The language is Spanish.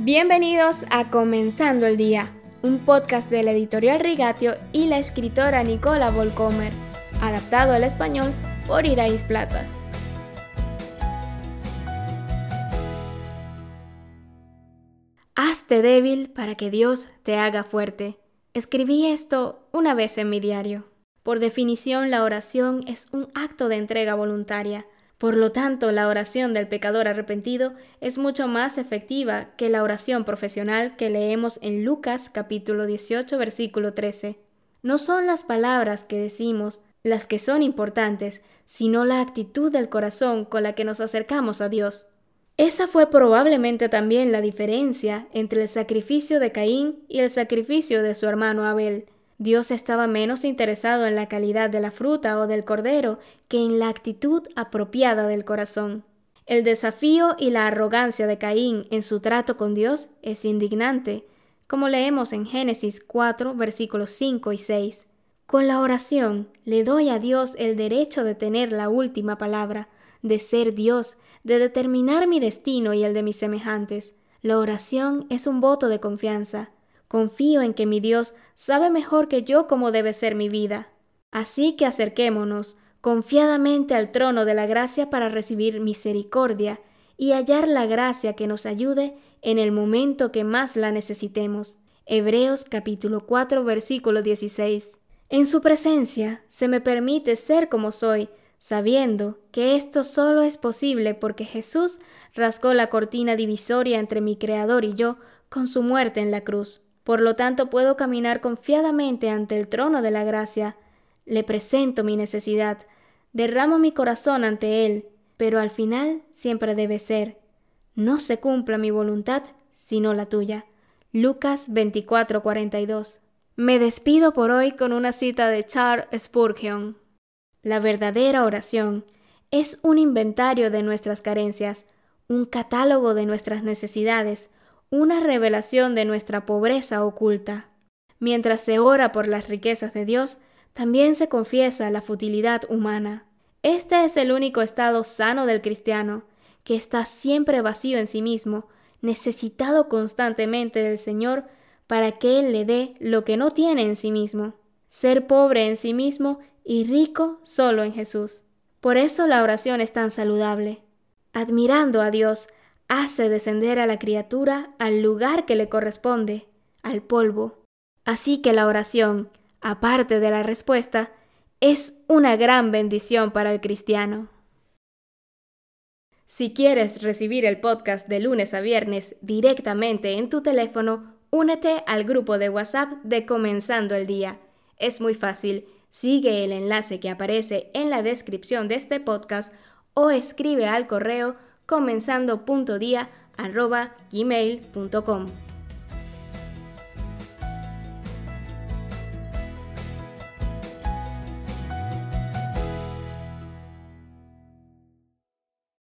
Bienvenidos a Comenzando el Día, un podcast de la editorial Rigatio y la escritora Nicola Volcomer, adaptado al español por Irais Plata. Hazte débil para que Dios te haga fuerte. Escribí esto una vez en mi diario. Por definición, la oración es un acto de entrega voluntaria por lo tanto, la oración del pecador arrepentido es mucho más efectiva que la oración profesional que leemos en Lucas capítulo 18 versículo 13. No son las palabras que decimos las que son importantes, sino la actitud del corazón con la que nos acercamos a Dios. Esa fue probablemente también la diferencia entre el sacrificio de Caín y el sacrificio de su hermano Abel. Dios estaba menos interesado en la calidad de la fruta o del cordero que en la actitud apropiada del corazón. El desafío y la arrogancia de Caín en su trato con Dios es indignante, como leemos en Génesis 4 versículos 5 y 6. Con la oración le doy a Dios el derecho de tener la última palabra, de ser Dios, de determinar mi destino y el de mis semejantes. La oración es un voto de confianza. Confío en que mi Dios sabe mejor que yo cómo debe ser mi vida. Así que acerquémonos confiadamente al trono de la gracia para recibir misericordia y hallar la gracia que nos ayude en el momento que más la necesitemos. Hebreos capítulo 4 versículo 16. En su presencia se me permite ser como soy, sabiendo que esto solo es posible porque Jesús rascó la cortina divisoria entre mi Creador y yo con su muerte en la cruz. Por lo tanto, puedo caminar confiadamente ante el trono de la gracia. Le presento mi necesidad, derramo mi corazón ante Él, pero al final siempre debe ser, no se cumpla mi voluntad, sino la tuya. Lucas 24:42. Me despido por hoy con una cita de Charles Spurgeon. La verdadera oración es un inventario de nuestras carencias, un catálogo de nuestras necesidades, una revelación de nuestra pobreza oculta. Mientras se ora por las riquezas de Dios, también se confiesa la futilidad humana. Este es el único estado sano del cristiano, que está siempre vacío en sí mismo, necesitado constantemente del Señor para que Él le dé lo que no tiene en sí mismo, ser pobre en sí mismo y rico solo en Jesús. Por eso la oración es tan saludable. Admirando a Dios, hace descender a la criatura al lugar que le corresponde, al polvo. Así que la oración, aparte de la respuesta, es una gran bendición para el cristiano. Si quieres recibir el podcast de lunes a viernes directamente en tu teléfono, únete al grupo de WhatsApp de Comenzando el Día. Es muy fácil, sigue el enlace que aparece en la descripción de este podcast o escribe al correo comenzando.dia.gmail.com.